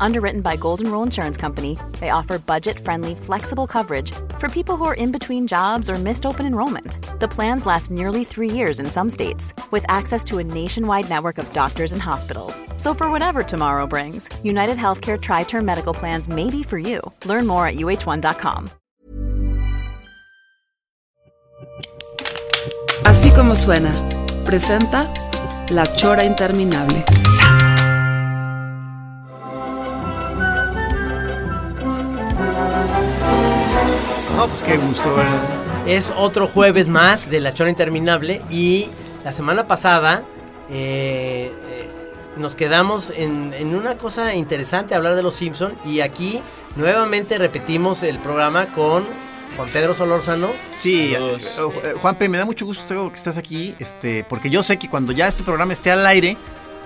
Underwritten by Golden Rule Insurance Company, they offer budget friendly, flexible coverage for people who are in between jobs or missed open enrollment. The plans last nearly three years in some states, with access to a nationwide network of doctors and hospitals. So, for whatever tomorrow brings, United Healthcare Tri Term Medical Plans may be for you. Learn more at uh1.com. Así como suena, presenta La Chora Interminable. No, pues qué gusto, ¿verdad? Es otro jueves más de La Chora Interminable y la semana pasada eh, eh, nos quedamos en, en una cosa interesante, hablar de los Simpson y aquí nuevamente repetimos el programa con Juan Pedro Solórzano. Sí, eh, eh, Juanpe, me da mucho gusto que estás aquí, este, porque yo sé que cuando ya este programa esté al aire,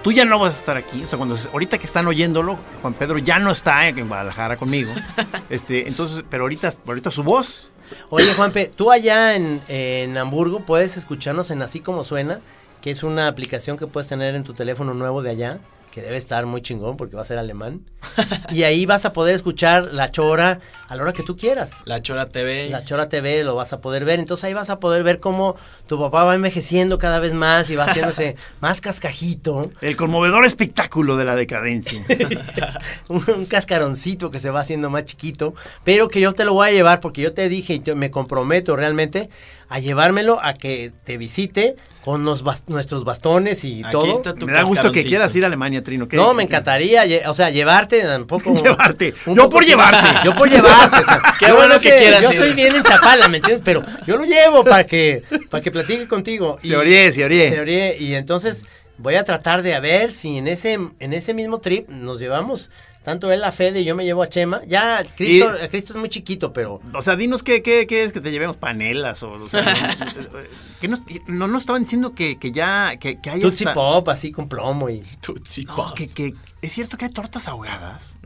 tú ya no vas a estar aquí. O sea, cuando ahorita que están oyéndolo, Juan Pedro ya no está en Guadalajara conmigo. este, entonces, pero ahorita, ahorita su voz. Oye, Juanpe, tú allá en, en Hamburgo puedes escucharnos en Así Como Suena, que es una aplicación que puedes tener en tu teléfono nuevo de allá que debe estar muy chingón porque va a ser alemán. y ahí vas a poder escuchar La Chora a la hora que tú quieras. La Chora TV. La Chora TV lo vas a poder ver. Entonces ahí vas a poder ver cómo tu papá va envejeciendo cada vez más y va haciéndose más cascajito. El conmovedor espectáculo de la decadencia. un, un, cascaroncito que se va haciendo más chiquito, pero que yo te lo voy a llevar porque yo te dije y te, me comprometo realmente a llevamos a que te visite con los bast nuestros bastones y Aquí todo. está tu me da gusto que quieras ir a Alemania, Trino. ¿qué? No, me encantaría, o sea, llevarte un poco. Llevarte. un Yo poco por llevarte. Yo por llevarte. o sea, Qué yo bueno no que te- quieras Yo ir. estoy bien en Chapala, ¿me entiendes? Pero yo lo llevo para que, para que platique contigo. Se orié, se orié. Se orié, Y entonces voy a tratar de a ver si en ese, en ese mismo trip nos llevamos. Tanto él a Fede y yo me llevo a Chema. Ya, Cristo, Cristo es muy chiquito, pero O sea, dinos qué, qué, qué es que te llevemos panelas o, o sea, que nos, no nos estaban diciendo que, que ya que, que hay Tootsie hasta- Pop así con plomo y Tootsie No, Pop. que, que es cierto que hay tortas ahogadas.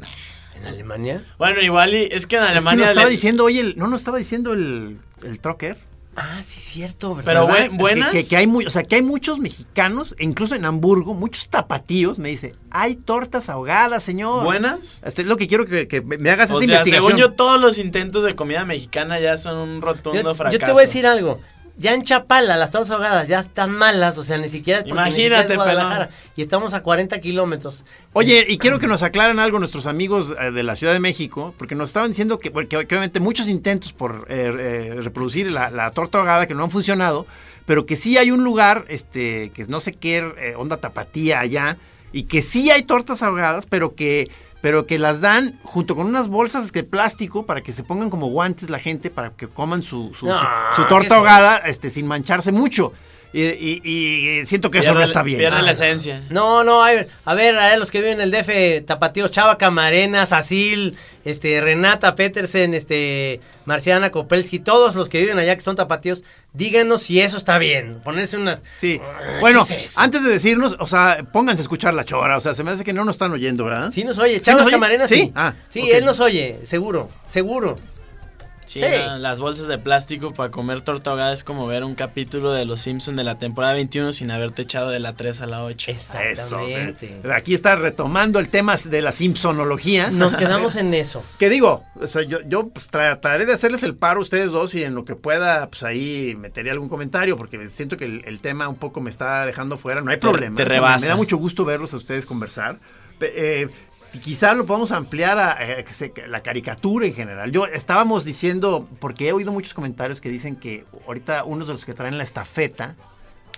en Alemania. Bueno, igual y es que en Es que Alemania... nos estaba le- diciendo, oye, el- no nos estaba diciendo el, el trocker. Ah, sí, cierto, ¿verdad? Pero buen- buenas. Que, que- que hay muy, o sea, que hay muchos mexicanos, e incluso en Hamburgo, muchos tapatíos, me dice, hay tortas ahogadas, señor. ¿Buenas? Este, es lo que quiero que, que me me hagas O esa sea, investigación. según yo, todos los intentos de comida mexicana ya son un rotundo Yo, fracaso. yo te voy a decir algo. Ya en Chapala las tortas ahogadas ya están malas, o sea, ni siquiera es porque ni siquiera es Imagínate, Guadalajara. pelón. Y estamos a 40 kilómetros. Oye, y quiero que nos aclaren algo nuestros amigos eh, de la Ciudad de México, porque nos estaban diciendo que, porque, que obviamente muchos intentos por eh, eh, reproducir la, la torta ahogada que no han funcionado, pero que sí hay un lugar, este, que no sé qué eh, onda tapatía allá, y que sí hay tortas ahogadas, pero que, pero que las dan junto con unas bolsas de plástico para que se pongan como guantes la gente para que coman su, su, No, su- su ¿qué torta ahogada, este, sin mancharse mucho. Y, y- y siento que eso no está bien. Pierde la Ah. esencia. No, no, a ver, a ver, a ver, los que viven en el DF, Tapatío, Chava Camarena, Sacil, este, Renata Petersen, este, Marciana Kopelski, todos los que viven allá que son tapatíos, díganos si eso está bien. Ponerse unas. Sí. Ah, Bueno, antes de decirnos, o sea, pónganse a escuchar la chora. O sea, se me hace que no nos están oyendo, ¿verdad? Sí nos oye, ¿Sí Chava nos oye? Camarena sí. ¿Sí? Ah, sí, él nos oye, seguro, seguro. Sí, Sí. la- las bolsas de plástico para comer torta ahogada es como ver un capítulo de Los Simpsons de la temporada 21 sin haberte echado de la 3 a la 8. Eso, Exactamente. Aquí está retomando el tema de la Simpsonología. Nos quedamos en eso. ¿Qué digo? O sea, yo, yo pues, trataré de hacerles el paro a ustedes dos y en lo que pueda, pues ahí meteré algún comentario porque siento que el, el tema un poco me está dejando fuera. No hay Te- problema. te O sea, me- rebasa. Me da mucho gusto verlos a ustedes conversar. Eh, quizá lo podamos ampliar a, eh, la caricatura en general. Yo estábamos diciendo, porque he oído muchos comentarios que dicen que ahorita uno de los que traen la estafeta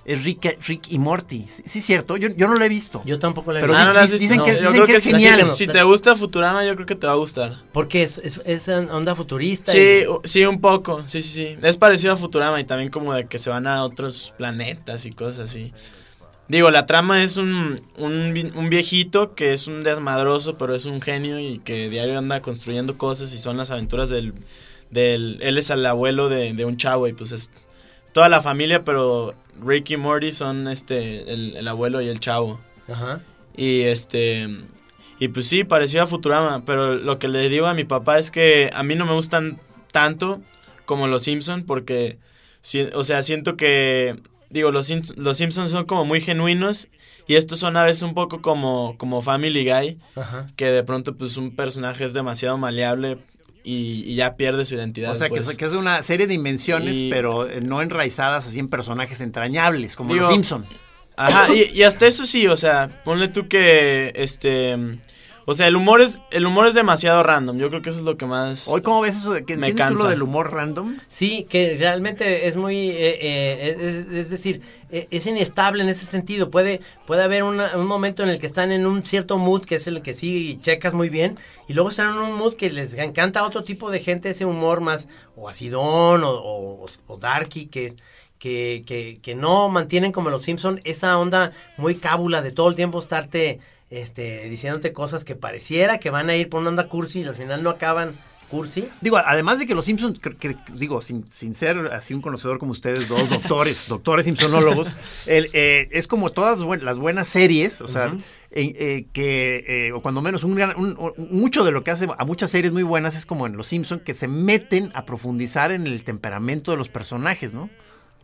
es Rick, Rick y Morty. Sí, sí es cierto, yo, yo no lo he visto. Yo tampoco la he Pero visto. Ah, ¿no visto? dicen que- dicen es genial. Si te gusta Futurama, yo creo que te va a gustar. Porque es, es, es onda futurista. Sí, y- sí, un poco. Sí, sí, sí. Es parecido a Futurama y también como de que se van a otros planetas y cosas así. Digo, la trama es un, un, vi- un viejito que es un desmadroso, pero es un genio y que diario anda construyendo cosas y son las aventuras del... del él es el abuelo de, de un chavo y pues es toda la familia, pero Rick y Morty son este el, el abuelo y el chavo. Ajá. Y este. Y pues sí, parecía a Futurama. Pero lo que le digo a mi papá es que a mí no me gustan tanto como Los Simpson porque, o sea, siento que, digo, los, los Simpsons son como muy genuinos y estos son a veces un poco como, como Family Guy, Ajá. que de pronto pues un personaje es demasiado maleable y, y ya pierde su identidad. O sea, que, pues. es, que es una serie de invenciones, Y- pero eh, no enraizadas así en personajes entrañables, como Digo, los Simpson. Ajá, y, y hasta eso sí, o sea, ponle tú que, este, o sea, el humor es, el humor es demasiado random, yo creo que eso es lo que más... Hoy, ¿cómo ves eso? de que Me ¿Entiendes tú lo cansa. del humor random? Sí, que realmente es muy, eh, eh, es, es decir, eh, es inestable en ese sentido. Puede, puede haber una- un momento en el que están en un cierto mood, que es el que sí checas muy bien, y luego están en un mood que les encanta a otro tipo de gente, ese humor más o acidón o, o, o darky, que, que, que, que no mantienen como los Simpson esa onda muy cábula de todo el tiempo estarte este, diciéndote cosas que pareciera que van a ir por una onda cursi y al final no acaban cursi. Digo, además de que los Simpsons, que- que- digo, sin, sin ser así un conocedor como ustedes, dos doctores, doctores simpsonólogos, el, eh, es como todas las buenas series, o sea, eh, que, eh, o cuando menos, un gran- un- un- mucho de lo que hace a muchas series muy buenas es como en los Simpsons, que se meten a profundizar en el temperamento de los personajes, ¿no?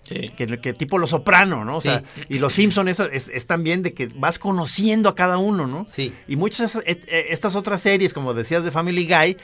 Sí. Que, que tipo Los Soprano, ¿no? O Sí. sea, y Los Simpson es, es, es también de que vas conociendo a cada uno, ¿no? Sí. Y muchas esas- eh, estas otras series, como decías de Family Guy,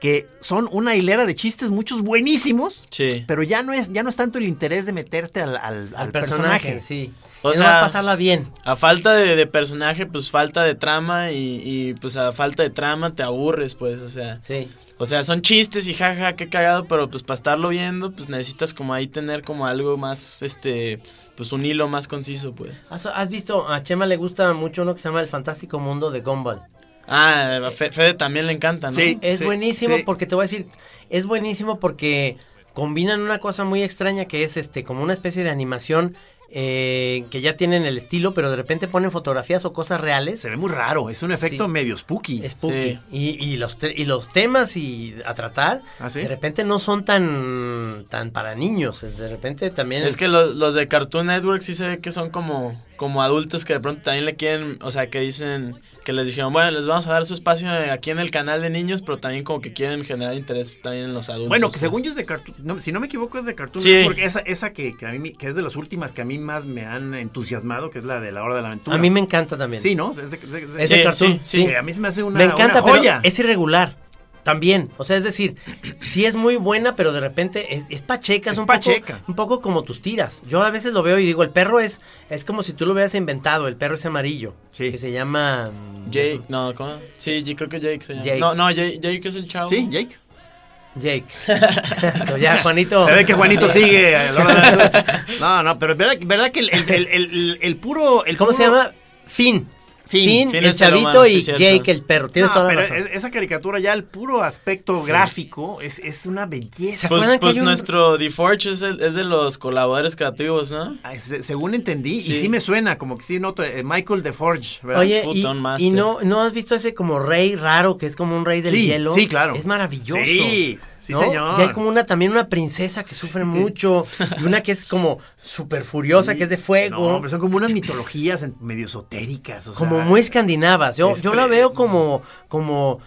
que son una hilera de chistes, muchos buenísimos, Sí. pero ya no es, ya no es tanto el interés de meterte al, al- al al personaje, personaje. sí. O es sea- más pasarla bien. A falta de, de personaje, pues falta de trama y, y, pues a falta de trama te aburres, pues, o sea. Sí. O sea, son chistes y jaja, qué cagado, pero pues para estarlo viendo, pues necesitas como ahí tener como algo más, este, pues un hilo más conciso, pues. ¿Has, has visto? A Chema le gusta mucho uno que se llama El Fantástico Mundo de Gumball. Ah, a Fe- Fede también le encanta, ¿no? Sí. Es buenísimo sí. porque te voy a decir, es buenísimo porque combinan una cosa muy extraña que es este como una especie de animación eh, que ya tienen el estilo, pero de repente ponen fotografías o cosas reales. Se ve muy raro, es un efecto Sí. medio spooky. Spooky. Sí. Y, y los, y los temas y a tratar, ¿Ah, sí? de repente no son tan, tan para niños. De repente también... Es que los, los de Cartoon Network sí se ve que son como, como adultos que de pronto también le quieren, o sea, que dicen, que les dijeron, bueno, les vamos a dar su espacio aquí en el canal de niños, pero también como que quieren generar interés también en los adultos. Bueno, que pues. según yo es de Cartoon, no, si no me equivoco es de Cartoon Sí. Network, esa, esa que, que a mí, que es de las últimas que a mí más me han entusiasmado, que es la de la hora de la aventura. a mí me encanta también. Sí, ¿no? Es de, es de- es de- Es de Sí, cartoon, sí, sí. que a mí se me hace una, me encanta, una joya. pero es irregular. También, o sea, es decir, sí es muy buena, pero de repente es, es pacheca, es, Es un, pacheca. Poco, un poco como tus tiras. Yo a veces lo veo y digo, el perro es, es como si tú lo hubieras inventado, el perro es amarillo, Sí. que se llama... mm, Jake, eso, no, ¿cómo? Sí, yo creo que Jake se llama. Jake. No, no, Jake, Jake es el chavo. Sí, Jake. Jake. Pero ya, Juanito. Se ve que Juanito sigue. a la hora de la aventura. No, no, pero verdad, verdad que el, el, el, el- el puro. El ¿Cómo puro- se llama? Finn. Fin. Finn, Fin el chavito sí, y. Jake el perro. Tienes No, toda la pero razón. es- esa caricatura ya, el puro aspecto Sí. gráfico, es, es una belleza. ¿Se Pues, pues un- nuestro DeForge es, el- es de los colaboradores creativos, ¿no? Ah, se- Según entendí, y Sí. me suena, como que sí noto, eh, Michael DeForge, ¿verdad? Oye, y, no, ¿no has visto ese como rey raro que es como un rey del Sí, hielo? sí, claro. Es maravilloso. Sí, sí, ¿no? señor. Y hay como una también una princesa que sufre mucho y una que es como súper furiosa, que es de fuego. No, pero son como unas mitologías medio esotéricas. o como sea, muy escandinavas. Yo, es yo la veo como, como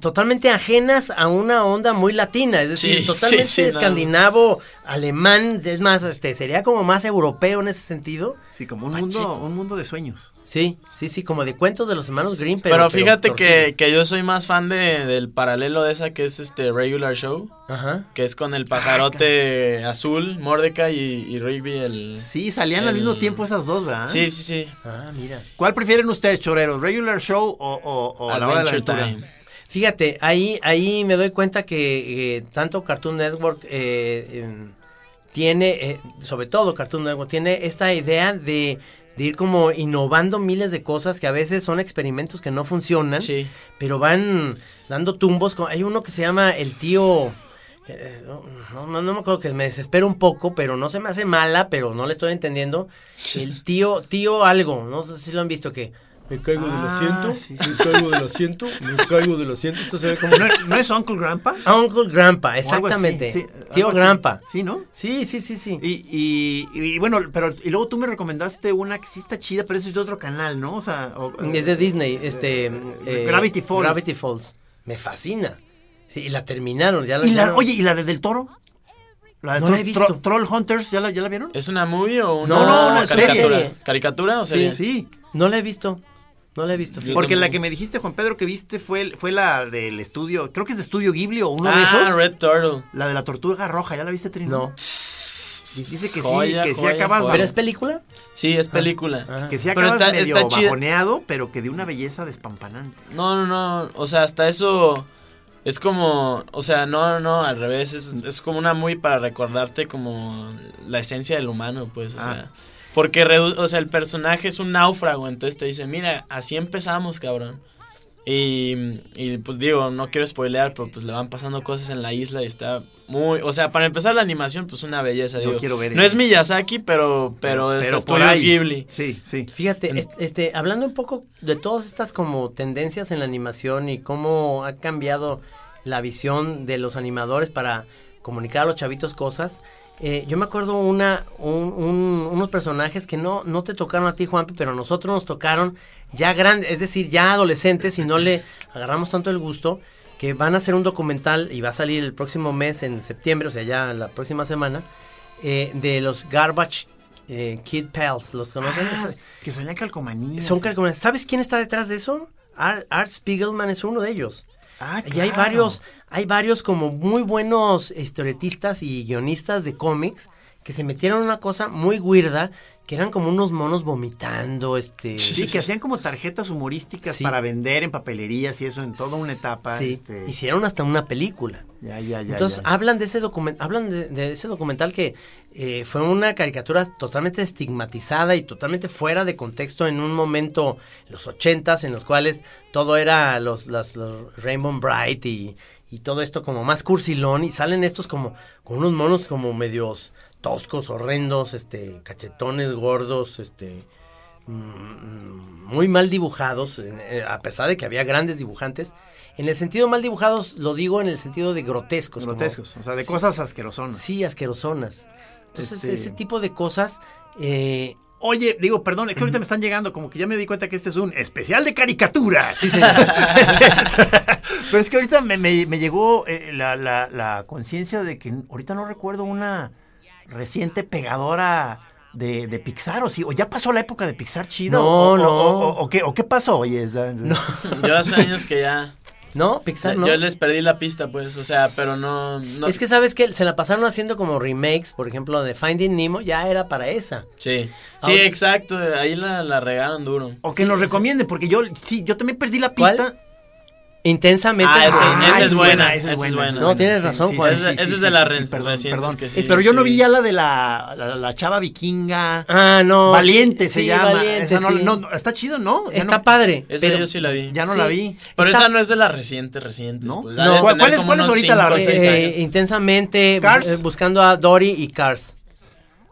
totalmente ajenas a una onda muy latina, es decir, Sí, totalmente sí, sí, no. escandinavo, alemán, es más, este, sería como más europeo en ese sentido. Sí, como un Pacheco. mundo, un mundo de sueños. Sí, sí, sí, como de cuentos de los hermanos Green, pero, Pero, fíjate que, que yo soy más fan de, del paralelo de esa que es este Regular Show, Ajá. que es con el pajarote azul, Mordecai y, y Rigby el... Sí, salían al mismo tiempo esas dos, ¿verdad? Sí, sí, sí. Ah, mira. ¿Cuál prefieren ustedes, choreros? ¿Regular Show o, o, o la hora de la aventura? Time. Fíjate, ahí, ahí me doy cuenta que eh, tanto Cartoon Network eh, em, tiene, eh, sobre todo Cartoon Network, tiene esta idea de, de ir como innovando miles de cosas que a veces son experimentos que no funcionan, Sí. pero van dando tumbos. con- Hay uno que se llama El Tío... No, no, no me acuerdo que me desespero un poco, pero no se me hace mala, pero no le estoy entendiendo. El tío, tío algo, no sé si lo han visto que me caigo del Ah, asiento, sí, me caigo del asiento, me caigo del asiento, entonces como ¿No, ¿No es Uncle Grandpa? Uncle Grandpa, exactamente. sí, Tío. Grandpa. Sí, ¿no? Sí, sí, sí, sí. Y, y, y bueno, pero y luego tú me recomendaste una que sí está chida, pero eso es de otro canal, ¿no? O sea, o- Es de Disney, este... eh, Gravity Falls. Gravity Falls. Me fascina. Sí, y la terminaron, ya la, Y oye, ¿y la de Del Toro? La de No la he visto. Tro- Troll Hunters, ¿ya la, ya la vieron? ¿Es una movie o una, No, no, una caricatura? serie. ¿Caricatura o Sí? Sí. No la he visto. No la he visto. Yo Porque la que me dijiste, Juan Pedro, que viste fue, fue la del estudio, creo que es de estudio Ghibli o uno de Ah, esos. Red Turtle. La de la tortuga roja, ¿ya la viste, Trino? No. Dice que Joya, sí, que sí joya, acabas, joya. ¿Pero es película? Sí, es película. Ah. que sí Pero acabas está- medio está chida. bajoneado, pero que de una belleza despampanante. No, no, no. O sea, hasta eso es como. O sea, no, no, al revés. Es, es como una muy para recordarte como la esencia del humano, pues. O Ah. sea. Porque, redu- o sea, el personaje es un náufrago. Entonces te dice, mira, así empezamos, cabrón. Y, y, pues digo, no quiero spoilear, pero pues le van pasando cosas en la isla y está muy... O sea, para empezar la animación, pues una belleza, Yo digo. quiero ver no es. Miyazaki, pero, pero, es por ahí. Ghibli. Sí, sí. Fíjate, En- es- este, hablando un poco de todas estas como tendencias en la animación y cómo ha cambiado la visión de los animadores para comunicar a los chavitos cosas. Eh, yo me acuerdo una, un- un- unos personajes que no, no te tocaron a ti, Juanpi, pero a nosotros nos tocaron ya grandes, es decir, ya adolescentes y no le agarramos tanto el gusto, que van a hacer un documental y va a salir el próximo mes, en septiembre, o sea, ya la próxima semana, eh, de los Garbage eh, Kid Pals. ¿Los conocen? Ah, que salían calcomanías. son calcomanías. ¿Sabes quién está detrás de eso? Art, Art Spiegelman es uno de ellos. Ah, Y hay claro. varios, hay varios como muy buenos historietistas y guionistas de cómics que se metieron en una cosa muy weirda, que eran como unos monos vomitando, este... Sí, que hacían como tarjetas humorísticas Sí. para vender en papelerías y eso en toda una etapa. Sí, este, hicieron hasta una película. Ya, ya, ya. Entonces ya. hablan de ese documental, hablan de, de ese documental que eh, fue una caricatura totalmente estigmatizada y totalmente fuera de contexto en un momento, los ochentas, en los cuales todo era los, las- los Rainbow Bright y, y todo esto como más cursilón y salen estos como con unos monos como medios toscos, horrendos, este, cachetones gordos, este, mm, muy mal dibujados, eh, a pesar de que había grandes dibujantes. En el sentido mal dibujados, lo digo en el sentido de grotescos. como- Grotescos, o sea, de Sí. cosas asquerosonas. Sí, asquerosonas. Entonces, Este- ese tipo de cosas. eh, Oye, digo, perdón, es que ahorita me están llegando, como que ya me di cuenta que este es un especial de caricaturas. Este, pero es que ahorita me, me- me llegó eh, la, la- la conciencia de que ahorita no recuerdo una reciente pegadora de, de Pixar, o sí, o ya pasó la época de Pixar chido. No, o, no. O, o- o qué, o qué pasó, oye. esa- Yo hace años que ya... no, Pixar no. Yo les perdí la pista, pues, o sea, pero no... no Es que sabes que se la pasaron haciendo como remakes, por ejemplo, de Finding Nemo, ya era para esa. Sí, sí, Ahora- exacto, ahí la, la regaron duro. O que nos recomiende, porque yo, sí, yo también perdí la ¿Cuál? Intensamente. Ah, Ah, esa es sí. buena, esa esa es buena. esa es No, tienes razón, Juan. Esa- esa es de re- perdón, perdón. que sí, Es, pero yo no sí. vi ya la de la, la, la chava vikinga. Ah, no. Valiente sí, se sí, llama. Valiente, Esa no, sí. no, está chido, ¿no? Ya Está no- padre. Esa pero, yo sí la vi. Ya no Sí. la vi. Pero está- esa no es de las recientes, recientes. ¿No? Pues, No. ¿Cuál- cuál es- cuál es ahorita la cinco o re- seis eh, intensamente Cars. eh, buscando a Dory y Cars.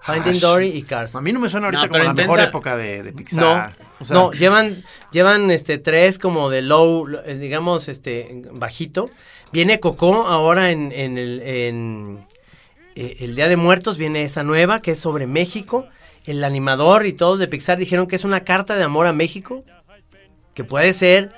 Finding Ah, Dory y Cars. A mí no me suena ahorita como la mejor época de, No, Pixar. No, llevan, llevan este tres como de low, eh, digamos, este bajito. Viene Coco ahora en, en el en, eh, el Día de Muertos, viene esa nueva que es sobre México. El animador y todos de Pixar dijeron que es una carta de amor a México. Que puede ser,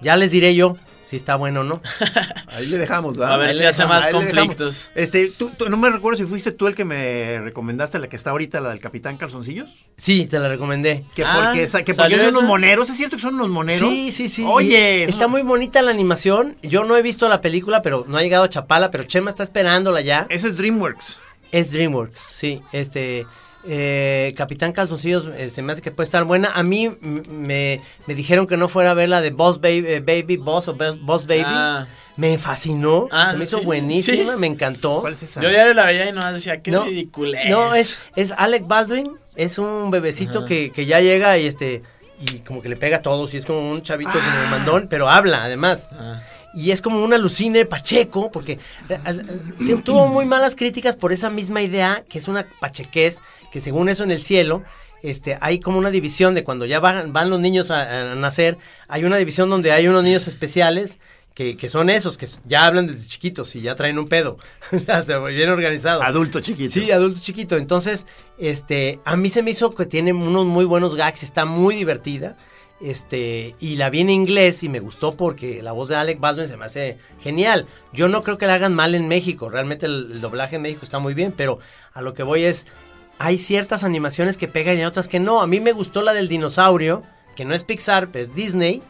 ya les diré yo si está bueno o no. Ahí le dejamos, ¿verdad? A ver Ahí si le hace dejamos, más conflictos. Este, tú, tú- no me recuerdo si fuiste tú el que me recomendaste la que está ahorita, la del Capitán Calzoncillos. Sí, te la recomendé. Que Ah, porque, esa- que porque ¿salió es de unos moneros. ¿Es cierto que son unos moneros? Sí, sí, sí. Oye, Y está muy bonita la animación. Yo no he visto la película, pero no ha llegado a Chapala, pero Chema está esperándola ya. Ese es DreamWorks. Es DreamWorks, sí. Este, eh, Capitán Calzoncillos eh, se me hace que puede estar buena. A mí me, me dijeron que no fuera a ver la de Boss Baby, eh, Baby Boss o Boss, Boss Baby. Ah. Me fascinó, Ah, se me hizo sí, buenísima, sí. me encantó. ¿Cuál es esa? Yo ya la veía y no decía, qué No, ridículo No, es, es Alec Baldwin, es un bebecito que, que ya llega y este y como que le pega a todos y es como un chavito como mandón, pero habla además. Ah. Y es como una alucine Pacheco, porque eh, tuvo muy malas críticas por esa misma idea, que es una pachequez, que según eso en el cielo, este, hay como una división de cuando ya van, van los niños a, a nacer, hay una división donde hay unos niños especiales, que, que son esos, que ya hablan desde chiquitos y ya traen un pedo, bien organizado. Adulto chiquito. Sí, adulto chiquito. Entonces, este, a mí se me hizo que tiene unos muy buenos gags, está muy divertida. Este, y la vi en inglés y me gustó porque la voz de Alec Baldwin se me hace genial. Yo no creo que la hagan mal en México, realmente el, el doblaje en México está muy bien, pero a lo que voy es, hay ciertas animaciones que pegan y otras que no. A mí me gustó la del dinosaurio, que no es Pixar, pero es Disney,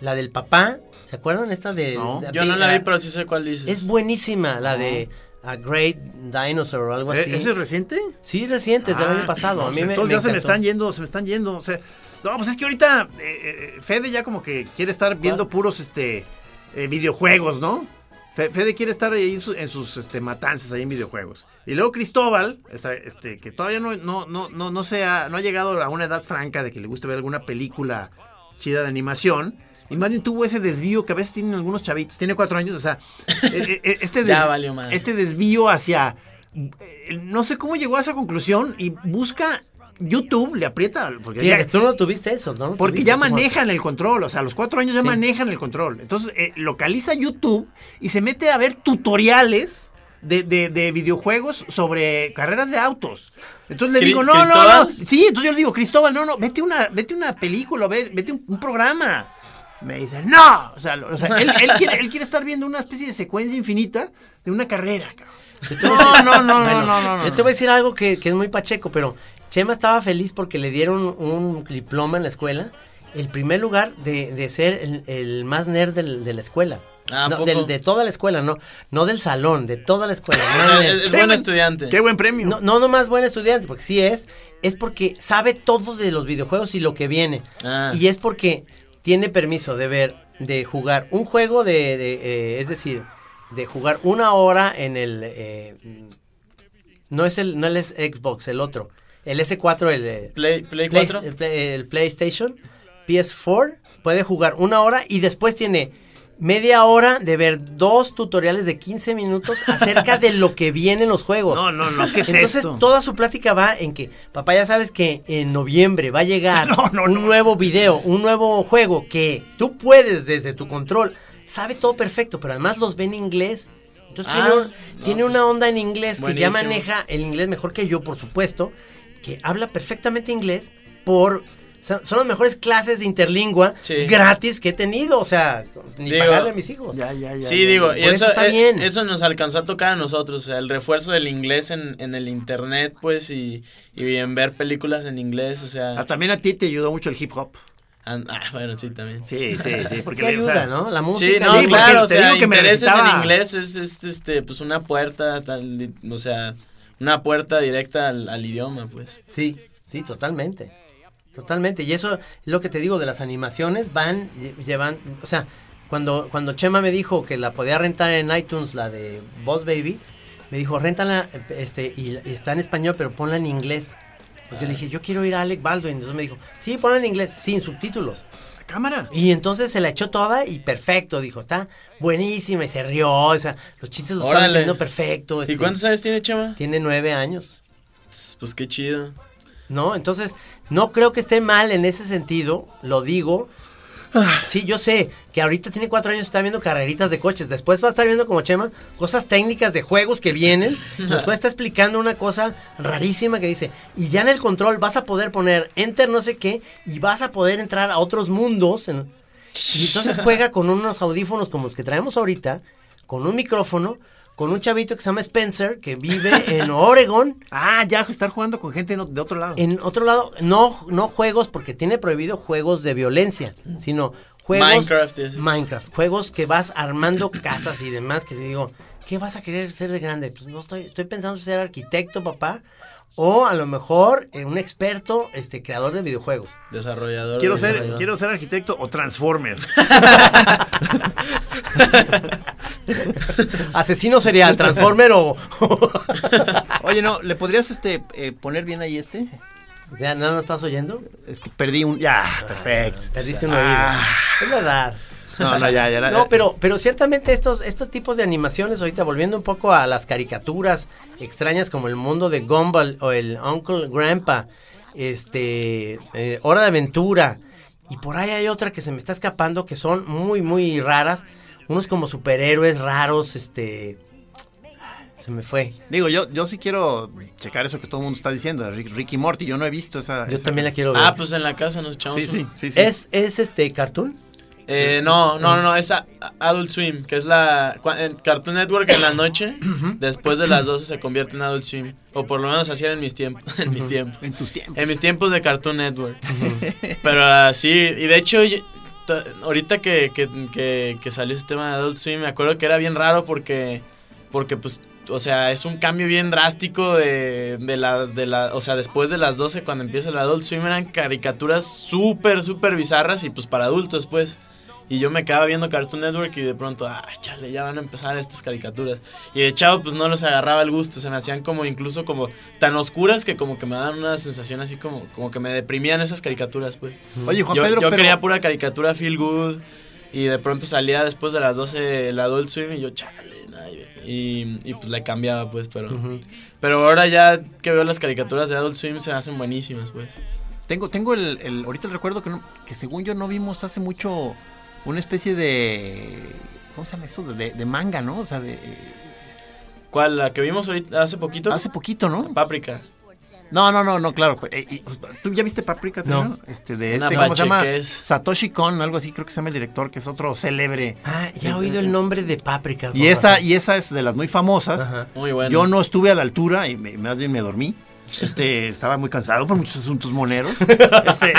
la del papá, ¿se acuerdan esta de... No, de- Yo no la vi, ah, pero sí sé cuál dices. Es buenísima, la de A Great Dinosaur o algo así. ¿E- ¿Eso es reciente? Sí, reciente, es del Ah, año pasado. no, a mí pues me, entonces me ya se me están yendo, se me están yendo. O sea, no, pues es que ahorita eh, eh, Fede ya como que quiere estar viendo puros este eh, videojuegos, ¿no? Fe- Fede quiere estar ahí en, su- en sus este, matanzas ahí en videojuegos. Y luego Cristóbal, este, que todavía no, no, no, no, no, se ha, no ha llegado a una edad franca de que le guste ver alguna película chida de animación. Y más bien tuvo ese desvío que a veces tienen algunos chavitos. Tiene cuatro años, o sea, eh, eh, este, Ya des- valió este desvío hacia... eh, No sé cómo llegó a esa conclusión y busca YouTube, le aprieta, porque ya, tú no tuviste eso, ¿no? porque ya manejan el control, o sea, a los cuatro años ya Sí. manejan el control. Entonces, eh, localiza YouTube y se mete a ver tutoriales de, de- de videojuegos sobre carreras de autos. Entonces le digo, no, no, ¿Cristóbal? no. Sí, entonces yo le digo, Cristóbal, no, no, vete una, vete una película, ve- vete un, un programa. Me dice, no. O sea, lo- o sea, él, él quiere, él quiere estar viendo una especie de secuencia infinita de una carrera, cabrón. No, no, no, Bueno, no, no, no, no. Yo te voy a decir algo que, que es muy pacheco, pero Chema estaba feliz porque le dieron un diploma en la escuela. El primer lugar de, de ser el, el más nerd del- de la escuela. Ah, ¿a No, del- de toda la escuela, no. No del salón, de toda la escuela. O más sea, nerd. es, buen estudiante. Qué buen premio. No, no nomás buen estudiante, porque sí es, es porque sabe todo de los videojuegos y lo que viene. Ah. Y es porque tiene permiso de ver, de jugar un juego de, de, eh, es decir, de jugar una hora en el, eh, no es el, no el es Xbox, el otro, el S4, el, eh, Play, Play Play- 4. el, Play- el PlayStation, PS4, puede jugar una hora y después tiene media hora de ver dos tutoriales de 15 minutos acerca de lo que viene en los juegos. No, no, no, ¿qué es Entonces esto? toda su plática va en que, papá, ya sabes que en noviembre va a llegar No, no, un no. nuevo video, un nuevo juego que tú puedes desde tu control. Sabe todo perfecto, pero además los ve en inglés. Entonces Ah, tiene, un- no, tiene pues, una onda en inglés que ya maneja el inglés mejor que yo, por supuesto, que habla perfectamente inglés por... Son las mejores clases de interlingua Sí. gratis que he tenido, o sea, ni Digo, pagarle a mis hijos. Ya, ya, ya. Sí, ya, digo, ya. y eso, eso está bien. eso nos alcanzó a tocar a nosotros, o sea, el refuerzo del inglés en, en el internet, pues, y, y en ver películas en inglés, o sea... Ah, también a ti te ayudó mucho el hip hop. ah, bueno, sí, también. Sí, sí, sí. Porque Sí le- o sea, ayuda, ¿no? La música. Sí, no, Sí, claro, o te sea, digo que me intereses recitaba- en inglés es, es, este, pues, una puerta, tal, o sea, una puerta directa al, al idioma, pues. Sí, sí, totalmente. Totalmente. Y eso es lo que te digo de las animaciones, van, lle- llevan, o sea, cuando, cuando Chema me dijo que la podía rentar en iTunes, la de Boss Baby, me dijo, réntala, este, y, y está en español, pero ponla en inglés. Porque le dije, yo quiero ir a Alec Baldwin. Entonces me dijo, sí, ponla en inglés, sin subtítulos. Cámara. Y entonces se la echó toda y perfecto, dijo, está buenísima y se rió, o sea, los chistes los están entendiendo perfecto. ¿Y este, cuántos años tiene Chema? Tiene nueve años. Pues qué chido. ¿no? Entonces, no creo que esté mal en ese sentido, lo digo. Sí, yo sé que ahorita tiene cuatro años, está viendo carreritas de coches. Después va a estar viendo como Chema cosas técnicas de juegos que vienen. Nos está explicando una cosa rarísima que dice, y ya en el control vas a poder poner enter no sé qué y vas a poder entrar a otros mundos. y entonces juega con unos audífonos como los que traemos ahorita, con un micrófono, con un chavito que se llama Spencer, que vive en Oregon. Ah, ya estar jugando con gente de otro lado. En otro lado, no, no juegos, porque tiene prohibido juegos de violencia, sino juegos... Minecraft así. Minecraft, juegos que vas armando casas y demás, que digo, ¿qué vas a querer ser de grande? Pues no estoy, estoy pensando ser arquitecto, papá, o a lo mejor eh, un experto, este, creador de videojuegos. Desarrollador. Quiero de ser, desarrollador. quiero ser arquitecto o transformer. Asesino serial, Transformer o... Oye, no, ¿le podrías este eh, poner bien ahí este? ¿Ya no lo estás oyendo? Es que perdí un. Ya, perfecto. Perdiste un Ah. oído. Es verdad. No, no, ya, ya. No, pero, pero ciertamente estos, estos tipos de animaciones, ahorita volviendo un poco a las caricaturas extrañas como el mundo de Gumball o el Uncle Grandpa, este, eh, Hora de Aventura, y por ahí hay otra que se me está escapando que son muy, muy raras, unos como superhéroes raros, este, se me fue. Digo, yo, yo sí quiero checar eso que todo el mundo está diciendo, Rick- Ricky Morty. Yo no he visto esa. Yo esa- también la quiero ver. Ah, pues en la casa nos echamos Sí, sí, sí. sí. ¿Es, ¿Es este cartoon? Eh, no, no, no, no, es Adult Swim, que es la en Cartoon Network en la noche, después de las 12 se convierte en Adult Swim, o por lo menos así era en mis tiempos, en mis tiempos. En tus tiempos. En mis tiempos de Cartoon Network. Pero ah, sí, y de hecho, ahorita que, que, que, salió este tema de Adult Swim, me acuerdo que era bien raro porque, porque pues, o sea, es un cambio bien drástico de, de las, de la, o sea, después de las 12 cuando empieza el Adult Swim eran caricaturas súper, súper bizarras y pues para adultos, pues. Y yo me quedaba viendo Cartoon Network y de pronto, ah, chale, ya van a empezar estas caricaturas. Y de chavo, pues no los agarraba el gusto. Se me hacían como incluso como tan oscuras que como que me daban una sensación así como, como que me deprimían esas caricaturas, pues. Oye, Juan yo Pedro, yo pero- quería pura caricatura feel good. Y de pronto salía después de las 12 el Adult Swim y yo, chale, y, y pues le cambiaba, pues, pero... Pero ahora ya que veo las caricaturas de Adult Swim se me hacen buenísimas, pues. Tengo, tengo el, el- ahorita el recuerdo que, no- que según yo no vimos hace mucho una especie de, ¿cómo se llama eso? De, de- manga, ¿no? O sea, de, ¿Cuál? ¿La que vimos ahorita hace poquito? hace poquito, ¿no? Páprica. No, no, no, no, claro. eh, y, pues, ¿Tú ya viste Paprika? No. Este, de este, ¿cómo se llama? Satoshi Kon, algo así, creo que se llama el director, que es otro célebre. Ah, ya he oído el nombre de Paprika. Y esa, y esa es de las muy famosas. Ajá. Muy bueno. Yo no estuve a la altura y me, más bien me dormí. Este, estaba muy cansado por muchos asuntos moneros. Este,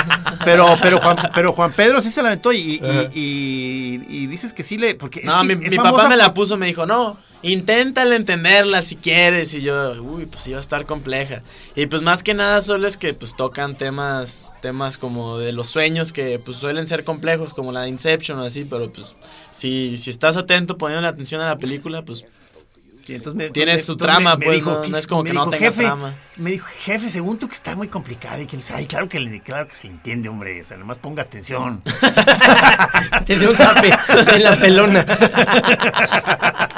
pero, pero, Juan, pero Juan Pedro sí se la aventó y, y, y- y dices que sí le. Porque es No, que mi, es mi famosa papá me la puso, me dijo, no, inténtale entenderla si quieres. Y yo, uy, pues iba a estar compleja. Y pues más que nada solo es que pues tocan temas, temas como de los sueños que pues suelen ser complejos, como la de Inception o así, pero pues si, si estás atento poniendo atención a la película, pues Sí, entonces me- Tiene entonces su entonces trama, me- me pues, dijo, no- ¿qué- no es como que no tenga jefe, trama. Me dijo, jefe, según tú que está muy complicada. Y que, ay, claro que, le, claro que se le entiende, hombre. O sea, nomás ponga atención. Te dio un zape en la pelona.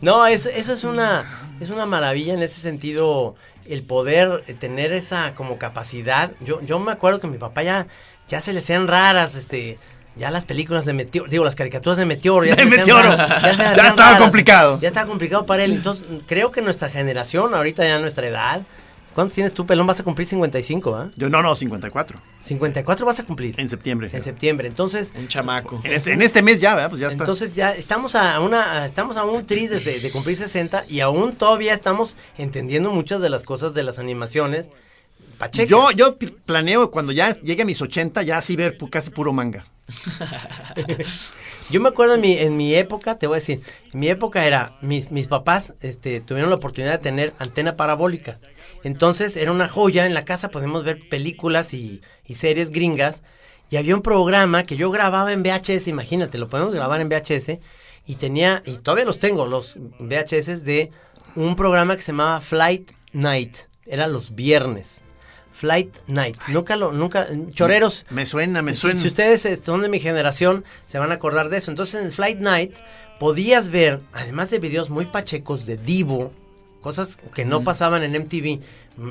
No, es, eso es una, es una maravilla en ese sentido, el poder tener esa como capacidad. Yo, yo me acuerdo que mi papá ya, ya se le hacían raras, este, ya las películas de Meteoro, digo, las caricaturas de Meteoro. Ya De se hacían Meteoro. se Ya estaba complicado. Ya estaba complicado para él. Entonces, creo que nuestra generación, ahorita ya nuestra edad, ¿cuántos tienes tú, Pelón? Vas a cumplir 55, ¿ah? Yo, no, no, 54. 54 vas a cumplir En septiembre. en septiembre. Entonces, un chamaco. En este, en este mes ya, ¿verdad? Pues ya está. entonces ya estamos a una estamos a un tris de, de cumplir 60 y aún todavía estamos entendiendo muchas de las cosas de las animaciones. Pacheco. yo, yo planeo cuando ya llegue a mis 80, ya así ver casi puro manga. Yo me acuerdo en mi, época, te voy a decir, en mi época era, mis, mis papás este, tuvieron la oportunidad de tener antena parabólica. Entonces era una joya, en la casa podemos ver películas y, y series gringas. Y había un programa que yo grababa en VHS, imagínate, lo podemos grabar en VHS. Y tenía, y todavía los tengo, los VHS de un programa que se llamaba Flight Night. Era los viernes. Flight Night. Nunca lo, nunca, choreros. Me suena, me suena. Si, ustedes este, son de mi generación, se van a acordar de eso. Entonces en Flight Night podías ver, además de videos muy pachecos de Divo, cosas que no pasaban en MTV.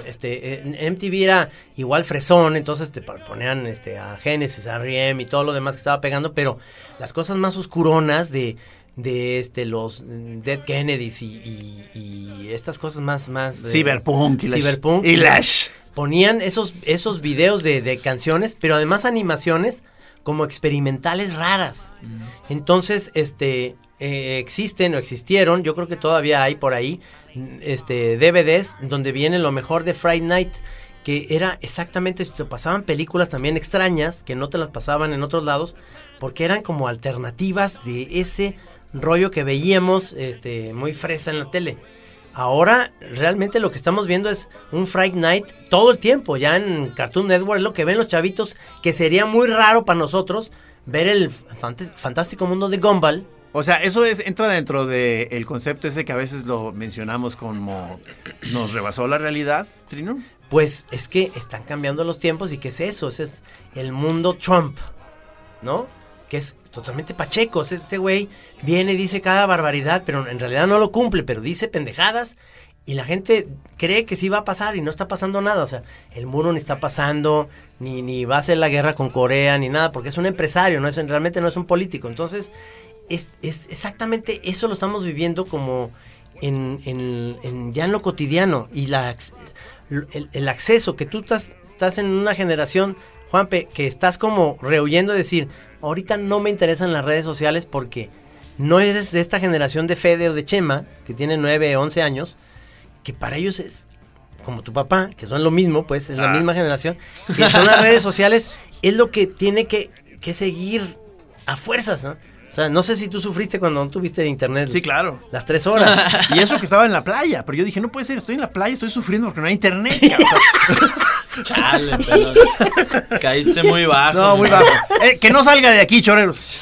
Este, eh, en MTV era igual fresón, entonces te ponían este, a Genesis, a R.E.M. y todo lo demás que estaba pegando, pero las cosas más oscuronas de, de este, los Dead Kennedys y, y- y estas cosas más... más eh, Cyberpunk y Lash. Cyberpunk. Y Lash. Ponían esos, esos videos de, de canciones, pero además animaciones como experimentales raras. Entonces, este, eh, existen o existieron, yo creo que todavía hay por ahí, mm, este, DVDs donde viene lo mejor de Friday Night, que era exactamente, te pasaban películas también extrañas, que no te las pasaban en otros lados, porque eran como alternativas de ese rollo que veíamos, este, muy fresa en la tele. Ahora realmente lo que estamos viendo es un Friday Night todo el tiempo, ya en Cartoon Network es lo que ven los chavitos, que sería muy raro para nosotros ver el fant- fantástico mundo de Gumball. O sea, eso es, entra dentro del concepto ese que a veces lo mencionamos como nos rebasó la realidad, Trino. Pues es que están cambiando los tiempos y ¿qué es eso? Ese es el mundo Trump, ¿no? Que es totalmente pacheco. Este güey viene y dice cada barbaridad, pero en realidad no lo cumple, pero dice pendejadas y la gente cree que sí va a pasar y no está pasando nada. O sea, el muro ni está pasando, ni, ni va a hacer la guerra con Corea, ni nada, porque es un empresario, no es, realmente no es un político. Entonces, es, es exactamente eso lo estamos viviendo como en, en- ya en lo cotidiano y la, el, el acceso que tú estás, estás en una generación, Juanpe, que estás como rehuyendo de decir, ahorita no me interesan las redes sociales porque no eres de esta generación de Fede o de Chema, que tiene 9, 11 años, que para ellos es como tu papá, que son lo mismo, pues es la Ah. misma generación, que son las redes sociales, es lo que tiene que, que seguir a fuerzas, ¿no? O sea, no sé si tú sufriste cuando no tuviste internet. Sí, claro. Las tres horas. Y eso que estaba en la playa, pero yo dije, no puede ser, estoy en la playa, estoy sufriendo porque no hay internet. cabrón. Chale, pelón. Caíste muy bajo. no, muy bajo. Eh, que no salga de aquí, choreros.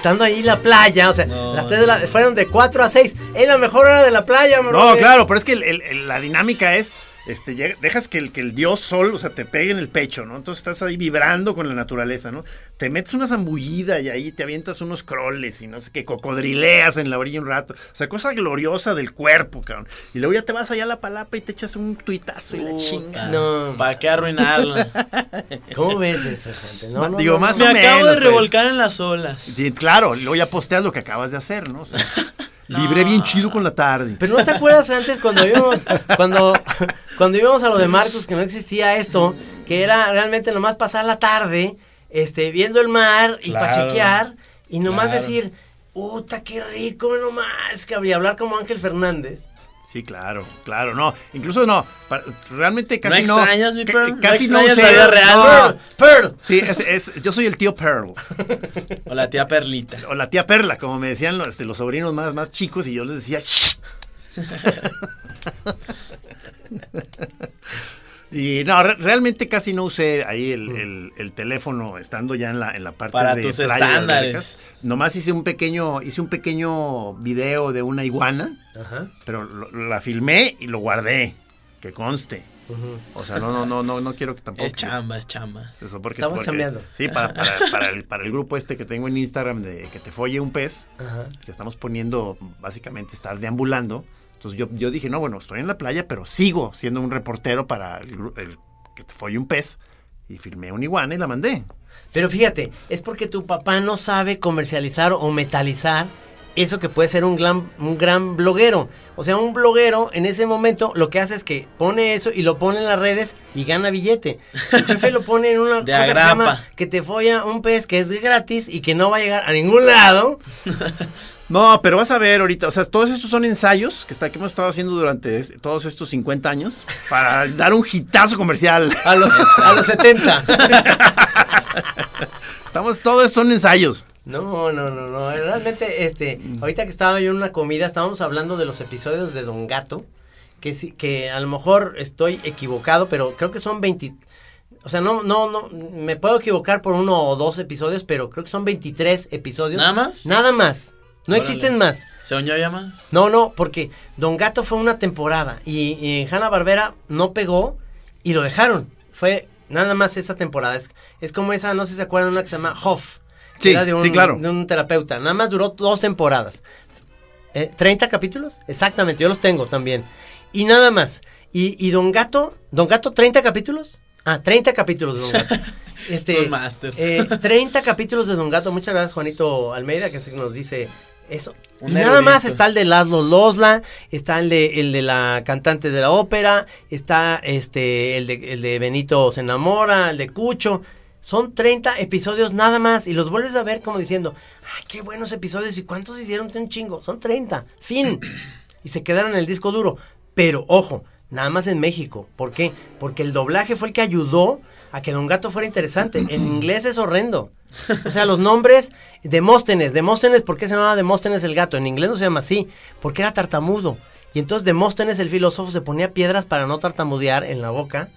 Estando ahí en la playa, o sea, No, las tres de la- fueron de 4 a 6. Es la mejor hora de la playa, bro. No, claro, pero es que el- el- el- la dinámica es, este, dejas que el, que el dios sol, o sea, te pegue en el pecho, ¿no? Entonces estás ahí vibrando con la naturaleza, ¿no? Te metes una zambullida y ahí te avientas unos croles y no sé qué, cocodrileas en la orilla un rato. O sea, cosa gloriosa del cuerpo, cabrón. Y luego ya te vas allá a la palapa y te echas un tuitazo y la chinga. No. ¿Para qué arruinarlo? ¿Cómo ves eso, gente? No, no, Digo, no, más no. Me o acabo menos, de pues. revolcar en las olas. Sí, claro, luego ya posteas lo que acabas de hacer, ¿no? O sea, libré bien chido con la tarde. Pero no te acuerdas antes cuando íbamos, cuando, cuando íbamos a lo de Marcos, que no existía esto, que era realmente nomás pasar la tarde, este, viendo el mar y Claro. pachequear, y nomás Claro. decir, puta, qué rico, nomás, que habría hablar como Ángel Fernández. Sí, claro, claro, no. Incluso no, realmente casi ¿No no. extrañas, mi Pearl? ¿No Casi no, extrañas la vida real? no. Pearl, Pearl. Sí, es, es- yo soy el tío Pearl. O la tía Perlita. O la tía Perla, como me decían los, este, los sobrinos más, más chicos, y yo les decía. y no, re- realmente casi no usé ahí el, el- el teléfono estando ya en la, en la parte Para de tus playa estándares. Nomás hice un pequeño, hice un pequeño video de una iguana, Ajá. pero lo- la filmé y lo guardé, que conste. O sea, no, no, no, no, no quiero que tampoco. Es chamba, es chamba. Eso porque, Estamos porque- chambeando. Sí, para, para, para el, para el grupo este que tengo en Instagram de que te folle un pez, Ajá. que estamos poniendo básicamente estar deambulando. Entonces yo, yo dije, no, bueno, estoy en la playa, pero sigo siendo un reportero para el, el que te folle un pez. Y filmé una iguana y la mandé. Pero fíjate, es porque tu papá no sabe comercializar o metalizar eso que puede ser un gran, un gran bloguero. O sea, un bloguero en ese momento lo que hace es que pone eso y lo pone en las redes y gana billete. Tu jefe lo pone en una De cosa que llama que te folla un pez que es gratis y que no va a llegar a ningún lado. No, pero vas a ver ahorita, o sea, todos estos son ensayos que, está, que hemos estado haciendo durante todos estos 50 años para dar un hitazo comercial. A los, a los 70. Estamos, todo esto son ensayos. No, no, no, no. Realmente, este, ahorita que estaba yo en una comida, estábamos hablando de los episodios de Don Gato, que sí, que a lo mejor estoy equivocado, pero creo que son 20. O sea, no, no, no, me puedo equivocar por uno o dos episodios, pero creo que son 23 episodios. ¿Nada más? Nada más. No Órale. existen más. ¿Se yo ya más? No, no, porque Don Gato fue una temporada y, Hanna Barbera no pegó y lo dejaron. Fue nada más esa temporada. Es, es como esa, no sé si se acuerdan, una que se llama Hoff. Sí, era de un, sí, claro. De un terapeuta. Nada más duró dos temporadas. Eh, ¿30 capítulos? Exactamente, yo los tengo también. Y nada más. Y, y Don Gato, Don Gato, ¿30 capítulos? Ah, 30 capítulos de Don Gato. Este, Un máster. eh, 30 capítulos de Don Gato. Muchas gracias, Juanito Almeida, que nos dice eso. Un y nada más está el de Laszlo Losla, está el de, el de la cantante de la ópera, está este el de, el de Benito se enamora, el de Cucho. Son 30 episodios nada más y los vuelves a ver como diciendo, ah, qué buenos episodios y cuántos hicieron un chingo. Son 30, fin. y se quedaron en el disco duro. Pero ojo, nada más en México. ¿Por qué? Porque el doblaje fue el que ayudó a que Don Gato fuera interesante. En inglés es horrendo. O sea, los nombres, Demóstenes, Demóstenes, ¿por qué se llamaba Demóstenes el gato? En inglés no se llama así, porque era tartamudo. Y entonces Demóstenes el filósofo se ponía piedras para no tartamudear en la boca.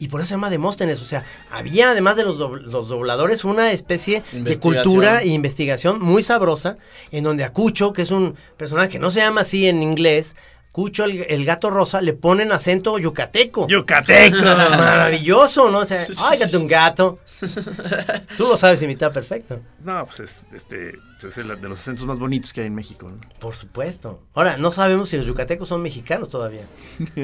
Y por eso se llama Demóstenes. O sea, había además de los, los dobladores una especie de cultura e investigación muy sabrosa. En donde a Cucho, que es un personaje que no se llama así en inglés, Cucho el, el gato rosa, le ponen acento yucateco. Yucateco. Maravilloso, ¿no? O sea, ay, gato un gato. Tú lo sabes imitar perfecto. No, pues es, este, es el de los acentos más bonitos que hay en México. ¿no? Por supuesto. Ahora, no sabemos si los yucatecos son mexicanos todavía.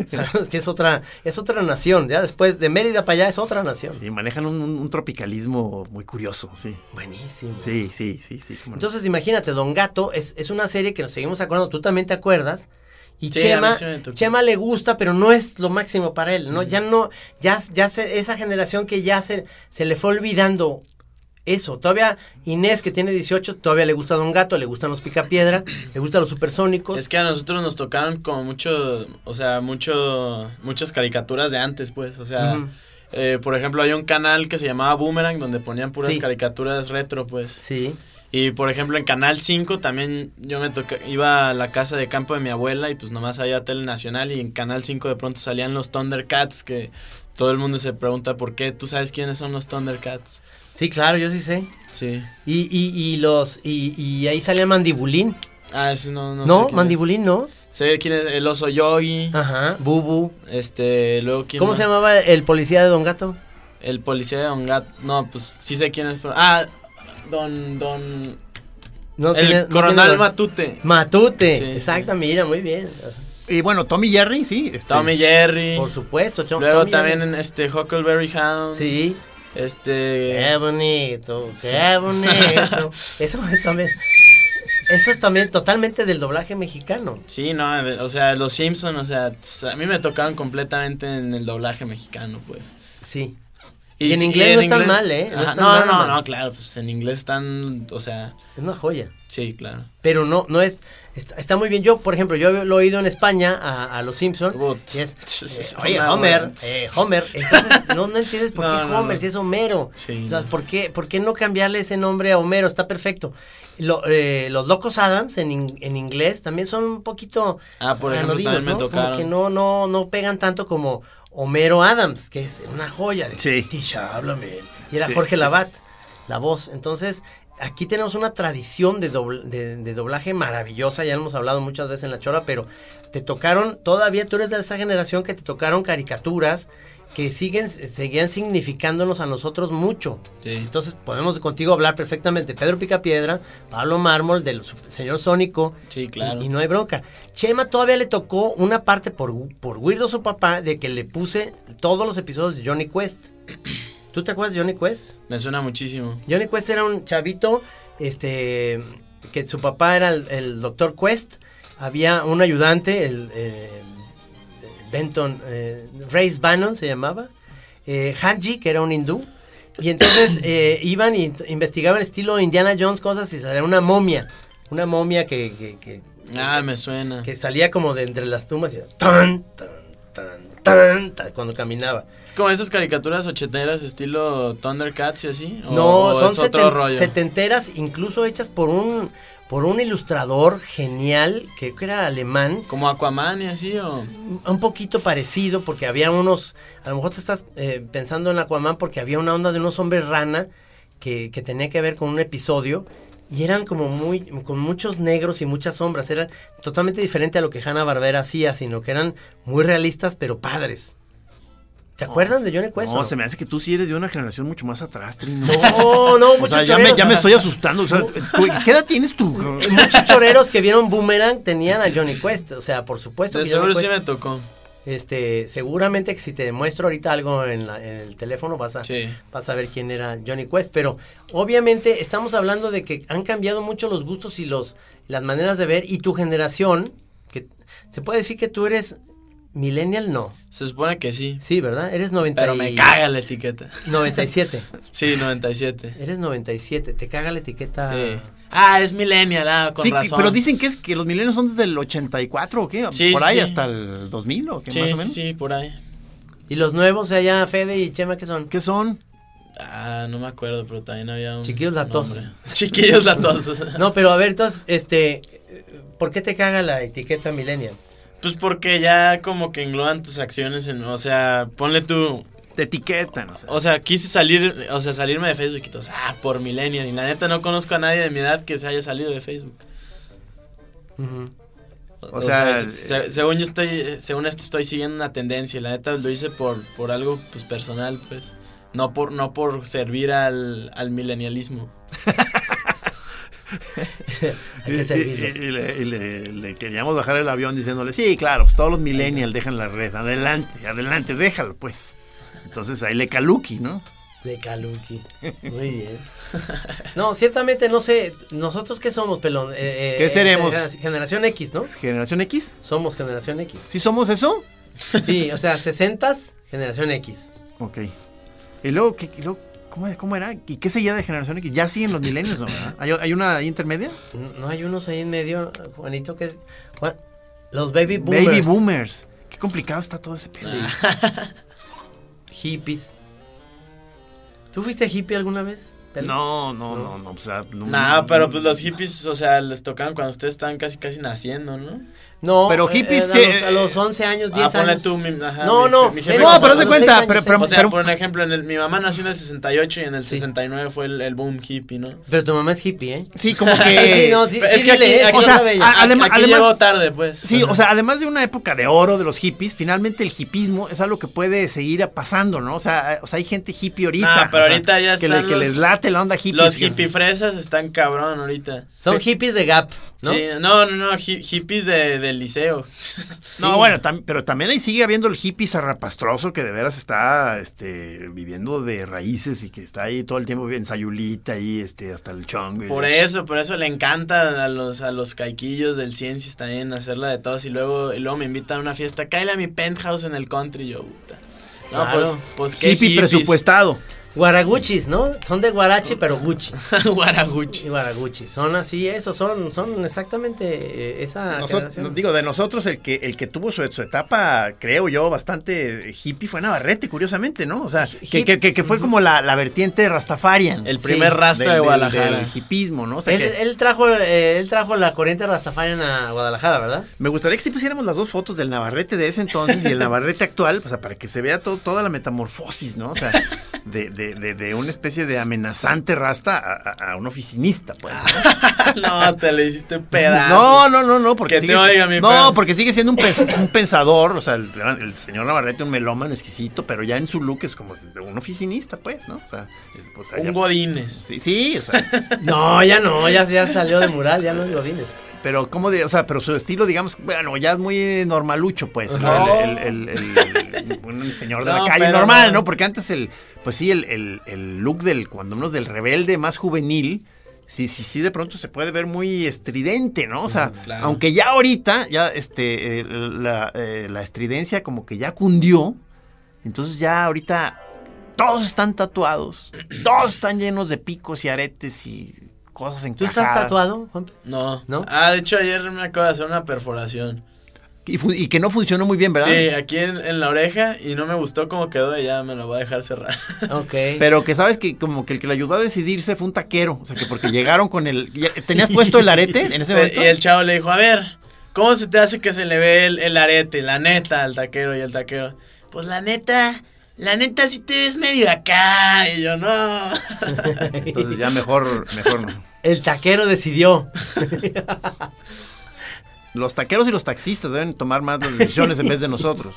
Sabemos que es otra, es otra nación. Ya después de Mérida para allá es otra nación. Y manejan un, un- un tropicalismo muy curioso, sí. Buenísimo. Sí, sí, sí, sí. no. Entonces, imagínate, Don Gato es, es una serie que nos seguimos acordando. Tú también te acuerdas. Y Sí, Chema. Chema le gusta, pero no es lo máximo para él, ¿no? Ya no, ya, ya se, esa generación que ya se, se le fue olvidando eso. Todavía Inés, que tiene 18, todavía le gusta Don Gato, le gustan los picapiedra, le gustan los supersónicos. Es que a nosotros nos tocaron como mucho, o sea, mucho, muchas caricaturas de antes, pues, o sea, eh, por ejemplo, hay un canal que se llamaba Boomerang donde ponían puras Sí. caricaturas retro, pues. Sí. Y por ejemplo, en Canal 5 también yo me toca, iba a la casa de campo de mi abuela y pues nomás había tele nacional y en Canal 5 de pronto salían los Thundercats que todo el mundo se pregunta por qué. ¿Tú sabes quiénes son los Thundercats? Sí, claro, yo sí sé. Sí. Y, y, y los y, y ahí salía Mandibulín. Ah, ese no, no, No, sé Mandibulín, ¿no? es. Sé quién es el oso Yogi. Ajá, Bubu. Este, luego quién ¿Cómo más? se llamaba el policía de Don Gato? El policía de Don Gato. No, pues sí sé quién es. pero- Ah, Don. Don. No, el tiene- coronel Matute. Matute, Sí, exacto, mira, muy bien. Y bueno, Tommy Jerry, sí. este, Tommy Jerry. Por supuesto, Tom- Luego Tommy también Jerry. en este Huckleberry Hound. Sí. Este. Qué bonito, qué bonito. Eso es también. Eso es también totalmente del doblaje mexicano. Sí, no, o sea, los Simpsons, o sea, a mí me tocaron completamente en el doblaje mexicano, pues. Sí. Y en sí, inglés no están mal, ¿eh? No están No, no, no, claro, pues en inglés están, o sea, Es una joya. sí, claro. Pero no, no es. Está, está muy bien. Yo, por ejemplo, yo lo he oído en España a, a los Simpsons. Y es. Eh, Oye, Homer, eh, Homer. Entonces, no, no entiendes por No, qué no, Homer, no. si es Homero. Sí, o sea, no. ¿por qué, ¿por qué no cambiarle ese nombre a Homero? Está perfecto. Lo- eh, los Locos Adams en, in- en inglés también son un poquito Ah, por ejemplo, anodinos, también me ¿no? Como tocaron. que no, no, no pegan tanto como Homero Adams, que es una joya. De, Sí. Tisha, háblame. Y era Sí, Jorge sí. Labat, la voz. Entonces, aquí tenemos una tradición de, dobl- de, de doblaje maravillosa. Ya lo hemos hablado muchas veces en La Chora, pero te tocaron, todavía tú eres de esa generación que te tocaron caricaturas que siguen, seguían significándonos a nosotros mucho. Sí. Entonces podemos contigo hablar perfectamente. Pedro Picapiedra, Pablo Mármol, del señor Sónico. Sí, claro. Y, y no hay bronca. Chema todavía le tocó una parte por, por Weirdo su papá de que le puse todos los episodios de Johnny Quest. ¿Tú te acuerdas de Johnny Quest? Me suena muchísimo. Johnny Quest era un chavito, este, que su papá era el, el doctor Quest. Había un ayudante, el eh, Benton, eh, Race Bannon se llamaba. Eh, Hanji, que era un hindú. Y entonces eh, iban y investigaban estilo Indiana Jones cosas y salía una momia. Una momia que, que, que- Ah, me suena. que salía como de entre las tumbas y tan, tan, tan, tan, tan, cuando caminaba. Es como estas caricaturas ochenteras estilo Thundercats y así. ¿O- No, son es otro seten- rollo. setenteras, incluso hechas por un por un ilustrador genial, que era alemán, Como Aquaman y así, o. un poquito parecido, porque había unos, a lo mejor te estás eh, pensando en Aquaman porque había una onda de unos hombres rana que, que tenía que ver con un episodio y eran como muy, con muchos negros y muchas sombras, eran totalmente diferente a lo que Hanna Barbera hacía, sino que eran muy realistas pero padres. ¿Se acuerdan de Johnny Quest? o No, no? se me hace que tú sí eres de una generación mucho más atrás, Trino. No, no, o muchos sea, ya me, ya estoy asustando. O sea, ¿tú- ¿Qué edad tienes tú? Muchos choreros que vieron Boomerang tenían a Johnny Quest, o sea, por supuesto. De que seguro sí me tocó. Este, seguramente que si te muestro ahorita algo en, la- en el teléfono vas a, Sí. vas a ver quién era Johnny Quest, pero obviamente estamos hablando de que han cambiado mucho los gustos y los las maneras de ver y tu generación, que se puede decir que tú eres millennial, no. Se supone que sí. Sí, ¿verdad? Eres 90 Pero me y- caga la etiqueta. 97. Sí, 97. Eres 97, te caga la etiqueta. Sí. Ah, es millennial, ah, con Sí, razón. pero dicen que es que los milenios son desde el 84 o qué? Sí, Por ahí sí. hasta el 2000 o qué Sí, más o menos. sí, por ahí. Y los nuevos allá, Fede y Chema, ¿qué son? ¿Qué son? Ah, no me acuerdo, pero también había un. Chiquillos latosos. Chiquillos latosos. No, pero a ver, entonces, este, ¿por qué te caga la etiqueta millennial? Pues porque ya como que engloban tus acciones en. O sea, ponle tú. Te etiquetan, o sea. O sea, quise salir, o sea, salirme de Facebook y todos, ah, por millennial. Y la neta no conozco a nadie de mi edad que se haya salido de Facebook. O sea, se- se- según yo estoy, según esto estoy siguiendo una tendencia. La neta lo hice por, por algo pues personal, pues. No por, no por servir al, al milenialismo. Hay que y- servirles. y le, y le- le queríamos bajar el avión diciéndole, sí, claro, pues todos los millennials dejan la red, adelante, adelante, déjalo, pues. Entonces ahí le caluqui, ¿no? De Kaluki. Muy bien. No, ciertamente no sé, nosotros qué somos, pelón. Eh, eh, ¿Qué seremos? genera- Generación X, ¿no? ¿Generación X? Somos generación X. ¿Sí somos eso? Sí, o sea, 60 generación X. Ok. Y luego, ¿qué, luego, ¿cómo, cómo era? ¿Y qué seguía de generación X? ¿Ya siguen los milenios, no? verdad? ¿Hay, hay una ahí intermedia? No, hay unos ahí en medio, Juanito, que es... Juan- los baby boomers. Baby boomers. Qué complicado está todo ese pedo. Sí. Hippies. ¿Tú fuiste hippie alguna vez? No, no, no, no. O sea, no, Nah, pero pues los hippies, o sea, les tocaban cuando ustedes estaban casi casi naciendo, ¿no? No, Pero eh, hippies, eh, a, los, eh, a los 11 años, 10 Ah, ponle años. tú, mi, ajá, No, mi- no, mi No, pero haz de cuenta, pero- años, pero- seis o sea, años. por ejemplo, en el, mi mamá nació en el 68 y en el Sí. 69 fue el, el boom hippie, ¿no? Pero tu mamá es hippie, ¿eh? Sí, como que... Sí, no, sí, Es que aquí- ¿eh? o sea, sabe ella. a- adem- Aquí además- llegó tarde, pues. Sí, o sea, además de una época de oro de los hippies, finalmente el hipismo es algo que puede seguir pasando, ¿no? O sea, o sea hay gente hippie ahorita. Nah, pero o sea, ahorita ya que, le- están que los- les late la onda hippie. Los que- hippie fresas están cabrón ahorita. Son hippies de Gap, ¿no? Sí, no, no, no, hi- hippies de, del liceo. No, bueno, tam- pero también ahí sigue habiendo el hippie zarrapastroso que de veras está este, viviendo de raíces y que está ahí todo el tiempo en Sayulita ahí este, hasta el chongo. y Por eso, por eso le encanta a los, a los caiquillos del Ciencias también hacerla de todos y luego, y luego me invitan a una fiesta, cállale a mi penthouse en el country, yo, puta. No, Claro. pues, pues qué Hippie hippies. presupuestado. Guaraguchis, ¿no? Son de Guarache, pero Gucci. Guaraguchi. Y Guaraguchis. Son así, eso, son, son exactamente eh, esa generación. digo, de nosotros el que el que tuvo su, su etapa, creo yo, bastante hippie fue Navarrete, curiosamente, ¿no? O sea, que, que, que- que fue como la, la vertiente Rastafarian. El Sí, primer rasta de Guadalajara. Del hipismo, ¿no? O sea, Él, que él trajo, eh, él trajo la corriente Rastafarian a Guadalajara, ¿verdad? me gustaría que si pusiéramos las dos fotos del Navarrete de ese entonces y el Navarrete actual, o sea, para que se vea todo, toda la metamorfosis, ¿no? O sea, de, de, de, de una especie de amenazante rasta a, a- a un oficinista, pues. ¿no? no, te le hiciste pedazo. No, no, no, no, porque Que sigue, te oiga, mi no, porque sigue siendo un, pens- un pensador, o sea, el, señor Navarrete, un melómano exquisito, pero ya en su look es como un oficinista, pues, ¿no? O sea, es, pues, Un ya- Godines. sí, sí, o sea, No, ya no, ya, ya salió de mural, ya no es Godínez. Pero como de, o sea, pero su estilo, digamos, bueno, ya es muy normalucho, pues, ¿no? No. El, el- el- el- un señor de No, la calle normal, no. ¿no? Porque antes el, pues sí, el, look del, cuando es del rebelde más juvenil, sí, sí, sí, de pronto se puede ver muy estridente, ¿no? O sea, claro. aunque ya ahorita, ya este, eh, la, eh, la estridencia como que ya cundió, entonces ya ahorita todos están tatuados, todos están llenos de picos y aretes y cosas ¿Tú estás tatuado, Juanpe? No. ¿No? Ah, de hecho ayer me acabo de hacer una perforación. Y, y que no funcionó muy bien, ¿verdad? Sí, aquí en, en la oreja y no me gustó cómo quedó y ya me lo voy a dejar cerrar. Ok. Pero que sabes que como que el que le ayudó a decidirse fue un taquero. O sea, que porque llegaron con el... ¿Tenías puesto el arete en ese momento? y el chavo le dijo, a ver, ¿cómo se te hace que se le ve el, el arete? La neta, al taquero y el taquero. Pues la neta, la neta sí te ves medio acá. Y yo, no. Entonces ya mejor, mejor no. El taquero decidió. Los taqueros y los taxistas deben tomar más las decisiones en vez de nosotros.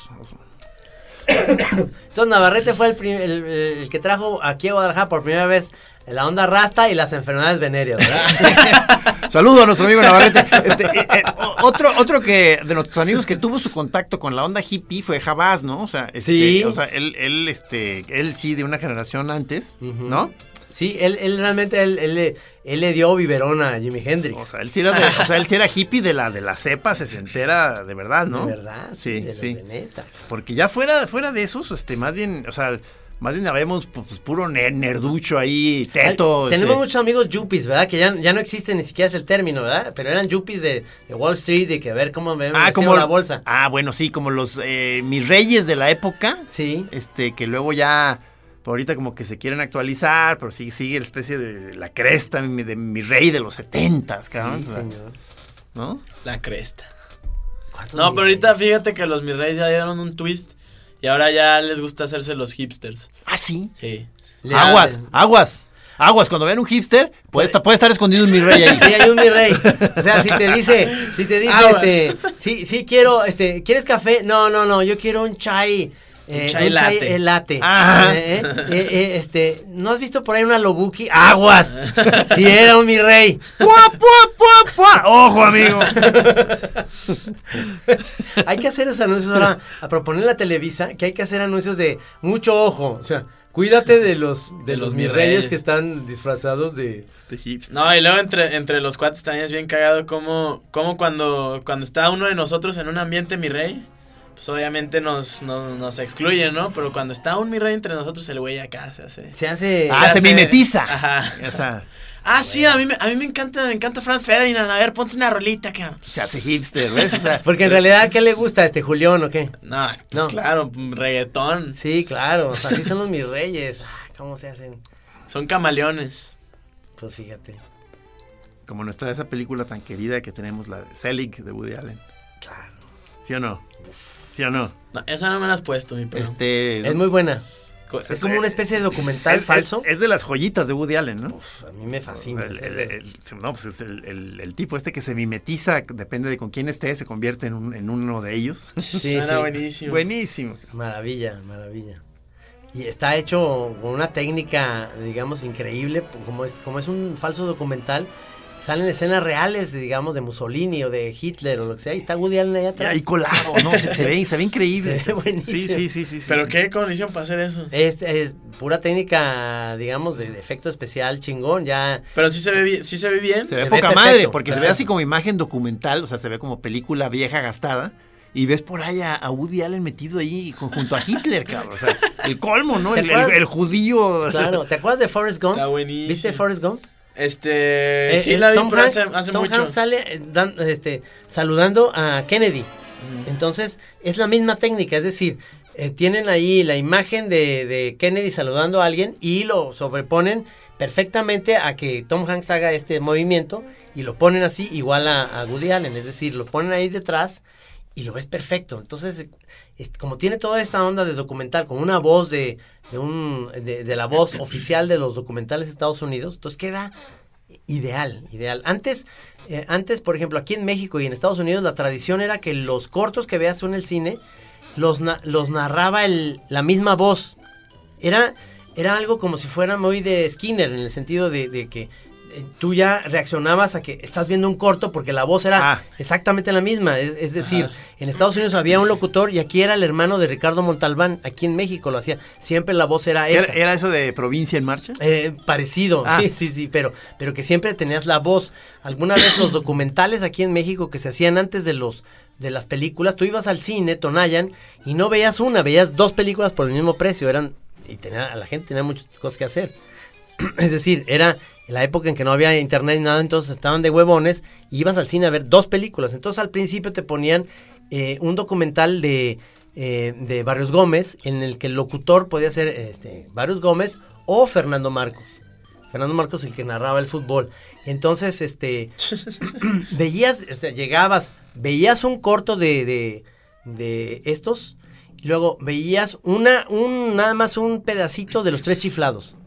Entonces Navarrete fue el, el- el que trajo aquí a Guadalajara por primera vez la onda rasta y las enfermedades venéreas, ¿verdad? Saludo a nuestro amigo Navarrete. Este, eh, eh, otro, otro que de nuestros amigos que tuvo su contacto con la onda hippie fue Jabás, ¿no? O sea, este, Sí. o sea, él, él, este, él sí de una generación antes. ¿no? sí, él, él realmente, él, él le- él le dio biberón a Jimi Hendrix. O sea, él sí era, de- o sea, él sí era hippie de la, de la cepa sesentera, de verdad, ¿no? De verdad. Sí, de, sí. de neta. Porque ya fuera, fuera de esos, este, más bien, o sea, más bien habemos pues, puro ner- nerducho ahí, teto. Tenemos este, muchos amigos yuppies, ¿verdad? Que ya, ya no existe ni siquiera es el término, ¿verdad? Pero eran yuppies de, de Wall Street y que a ver cómo me Ah, como la bolsa. Ah, bueno, sí, como los eh, mis reyes de la época, Sí. este, que luego ya, ahorita como que se quieren actualizar, pero sigue, sigue la especie de la cresta mi- de mi rey de los setentas, cabrón. Sí, o sea, señor. ¿No? La cresta. ¿Cuántos No, pero ahorita fíjate que los mis reyes ya dieron un twist y ahora ya les gusta hacerse los hipsters. Ah, sí. Sí. Le- Aguas, aguas. Aguas, cuando vean un hipster, puede, estar, puede estar escondido un mi rey ahí. Sí, hay un mi rey. O sea, si te dice, si te dice, Aguas. este, sí, sí quiero, este, ¿quieres café? No, no, no, yo quiero un chai. Eh, chai latte. Ajá. Eh, eh, eh, eh, este, ¿no has visto por ahí una lobuki? ¡Aguas! Si era un mi rey. ¡Pua, pua, pua, pua! ¡Ojo, amigo! Hay que hacer esos anuncios ahora, a proponer la Televisa, que hay que hacer anuncios de mucho ojo. O sea, cuídate de los, de, De los los mi reyes reyes. que están disfrazados de... No, y luego entre, entre los cuates también es bien cagado como, como cuando, cuando está uno de nosotros en un ambiente mi rey, pues obviamente nos, nos, nos excluyen, ¿no? Pero cuando está un mi rey entre nosotros, el güey acá se hace... Se hace... Ah, se hace- mimetiza. Ajá. O sea, Ah, sí, a mí, me- a mí me encanta, me encanta Franz Ferdinand. A ver, ponte una rolita, cabrón. se hace hipster, ¿ves? O sea, Porque en realidad, ¿qué le gusta? ¿Este Julián o qué? No, pues No. claro, reggaetón. Sí, claro, o sea, así son los mis reyes. Ah, ¿Cómo se hacen? Son camaleones. Pues fíjate. Como nuestra esa película tan querida que tenemos, la de Selig de Woody Allen. Claro. ¿Sí o no? ¿Sí o no? No, esa no me la has puesto, mi perro. Este. Es muy buena. Es como una especie de documental es- falso. Es, es de las joyitas de Woody Allen, ¿no? Uf, a mí me fascina. El, ese- el- el- no, pues es el, el- el tipo este que se mimetiza, depende de con quién esté, se convierte en, un- en uno de ellos. Sí, Suena sí. buenísimo. Buenísimo. Maravilla, maravilla. Y está hecho con una técnica, digamos, increíble, como es, como es un falso documental. Salen escenas reales, digamos, de Mussolini o de Hitler o lo que sea, y está Woody Allen ahí Ya atrás. ahí colado, ¿no? Se, se ve, se ve increíble. Se ve buenísimo. Sí, sí, sí, sí. ¿Pero sí. qué condición para hacer eso? Es, es pura técnica, digamos, de, de efecto especial chingón, ya... Pero sí se ve bien. Sí se ve bien. Se ve Se ve poca perfecto, madre, porque se ve así como imagen documental, o sea, se ve como película vieja gastada. Y ves por ahí a, a Woody Allen metido ahí con- junto a Hitler, cabrón. O sea, el colmo, ¿no? ¿Te El, el judío. Claro, ¿te acuerdas de Forrest Gump? Está buenísimo. ¿Viste Forrest Gump? Este. Eh, sí eh, la vi Tom Hanks, hace, hace Tom mucho. Hanks sale eh, dan- este, saludando a Kennedy. Entonces, es la misma técnica, es decir, eh, tienen ahí la imagen de, de Kennedy saludando a alguien y lo sobreponen perfectamente a que Tom Hanks haga este movimiento y lo ponen así igual a, a Woody Allen, es decir, lo ponen ahí detrás y lo ves perfecto. Entonces, es- como tiene toda esta onda de documental con una voz de, de un de, la voz oficial de los documentales de Estados Unidos, entonces queda ideal, ideal. Antes, eh, antes, por ejemplo, aquí en México y en Estados Unidos, la tradición era que los cortos que veas en el cine los, los narraba el, la misma voz. Era, era algo como si fuera muy de Skinner, en el sentido de, que tú ya reaccionabas a que estás viendo un corto porque la voz era Ah. exactamente la misma. Es, es decir, Ajá. en Estados Unidos había un locutor y aquí era el hermano de Ricardo Montalbán. Aquí en México lo hacía. Siempre la voz era esa. ¿Era, era eso de provincia en marcha? Eh, parecido, Ah. sí, sí, sí, pero, pero que siempre tenías la voz. Alguna vez los documentales aquí en México que se hacían antes de los de las películas, tú ibas al cine, Tonayan, y no veías una, veías dos películas por el mismo precio, eran, y tenía, la gente tenía muchas cosas que hacer. es decir, era la época en que no había internet ni nada, entonces estaban de huevones, y ibas al cine a ver dos películas. Entonces al principio te ponían eh, un documental de, eh, de Barrios Gómez, en el que el locutor podía ser este, Barrios Gómez o Fernando Marcos. Fernando Marcos el que narraba el fútbol. Entonces, este, veías, o sea, llegabas, veías un corto de, de, de estos, y luego veías una, un, nada más un pedacito de los tres chiflados.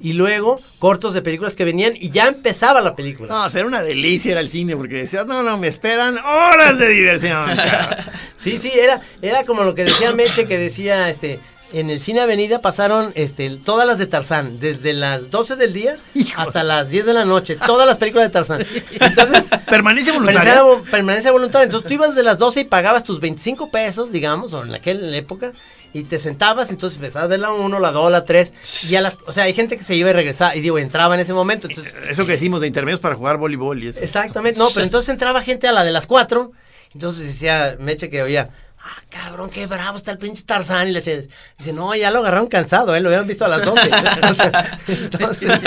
Y luego cortos de películas que venían y ya empezaba la película. No, o sea, era una delicia era el cine porque decías, no, no, me esperan horas de diversión. cabrón". Sí, sí, era, era como lo que decía Meche, que decía, este, en el cine Avenida pasaron, este, todas las de Tarzán, desde las 12 del día Hijo. hasta las 10 de la noche, todas las películas de Tarzán. Entonces, Permanece voluntaria. permanencia voluntaria. Entonces tú ibas de las 12 y pagabas tus 25 pesos, digamos, o en aquella época, y te sentabas, entonces empezabas a ver la 1, la 2, la 3, y a las, o sea, hay gente que se iba y regresaba, y digo, entraba en ese momento, entonces... Eso que decimos de intermedios para jugar voleibol y eso. Exactamente, no, pero entonces entraba gente a la de las cuatro. Entonces decía Meche que oía, ah, cabrón, qué bravo está el pinche Tarzán. Y le decía, dice, no, ya lo agarraron cansado, ¿eh? lo habían visto a las 12. O sea, entonces,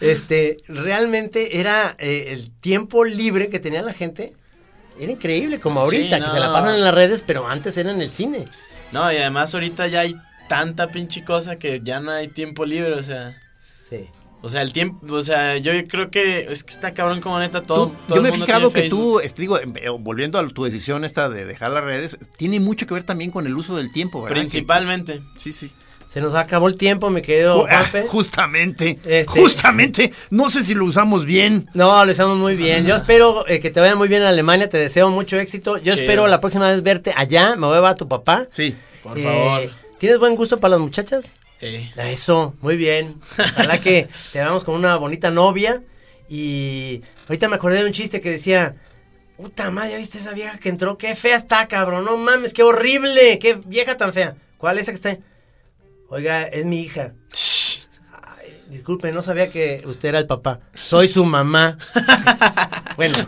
este, realmente era eh, el tiempo libre que tenía la gente. Era increíble, como Sí, ahorita, que se la pasan en las redes, pero antes era en el cine. No, y además ahorita ya hay tanta pinche cosa que ya no hay tiempo libre, o sea. Sí. O sea, el tiempo, o sea, yo creo que es que está cabrón como neta todo. Tú- todo yo el me he mundo fijado que tú, este, digo, em, eh, volviendo a tu decisión esta de dejar las redes, tiene mucho que ver también con el uso del tiempo, ¿verdad? Principalmente. Que- sí, sí. Se nos acabó el tiempo, me quedo. Ju- ah, justamente, Este- justamente, no sé si lo usamos bien. No, lo hicimos muy bien. Yo espero eh, que te vaya muy bien en Alemania. Te deseo mucho éxito. Yo Chido. espero la próxima vez verte allá. Me voy a ver a tu papá. Sí. Por Eh, favor. ¿Tienes buen gusto para las muchachas? Sí. Eso, muy bien. Ojalá que te veamos con una bonita novia. Y ahorita me acordé de un chiste que decía: Puta madre, ¿ya viste esa vieja que entró? Qué fea está, cabrón. No mames, qué horrible. Qué vieja tan fea. ¿Cuál es esa que está? ahí? Oiga, es mi hija. Ay, disculpe, no sabía que usted era el papá. Soy su mamá. bueno,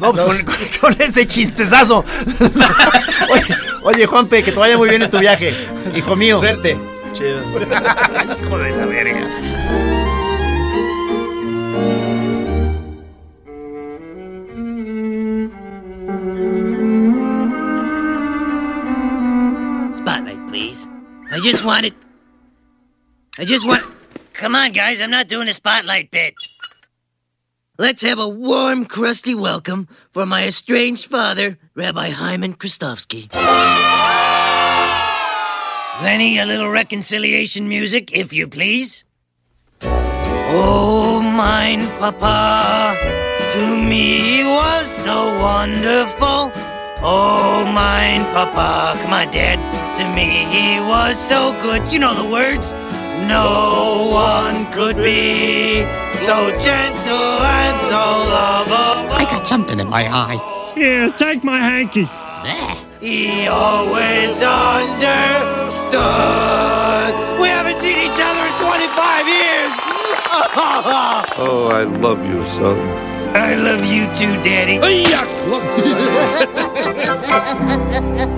No, Con, con- con ese chistezazo. oye, oye, Juanpe, que te vaya muy bien en tu viaje, hijo mío. suerte. Chido. Hijo de la verga. Spotlight, please. I just wanted. I just want. Come on, guys, I'm not doing a spotlight bit. Let's have a warm, crusty welcome for my estranged father, Rabbi Hyman Kristofsky. Lenny, a little reconciliation music, if you please. Oh, mine papa, to me was so wonderful. Oh, mine papa, come on, Dad. To me he was so good. You know the words. No one could be so gentle and so lovable. I got something in my eye. Here, take my hanky. He always understood. We haven't seen each other in 25 years. Oh, I love you, son. I love you too, Daddy. Aquí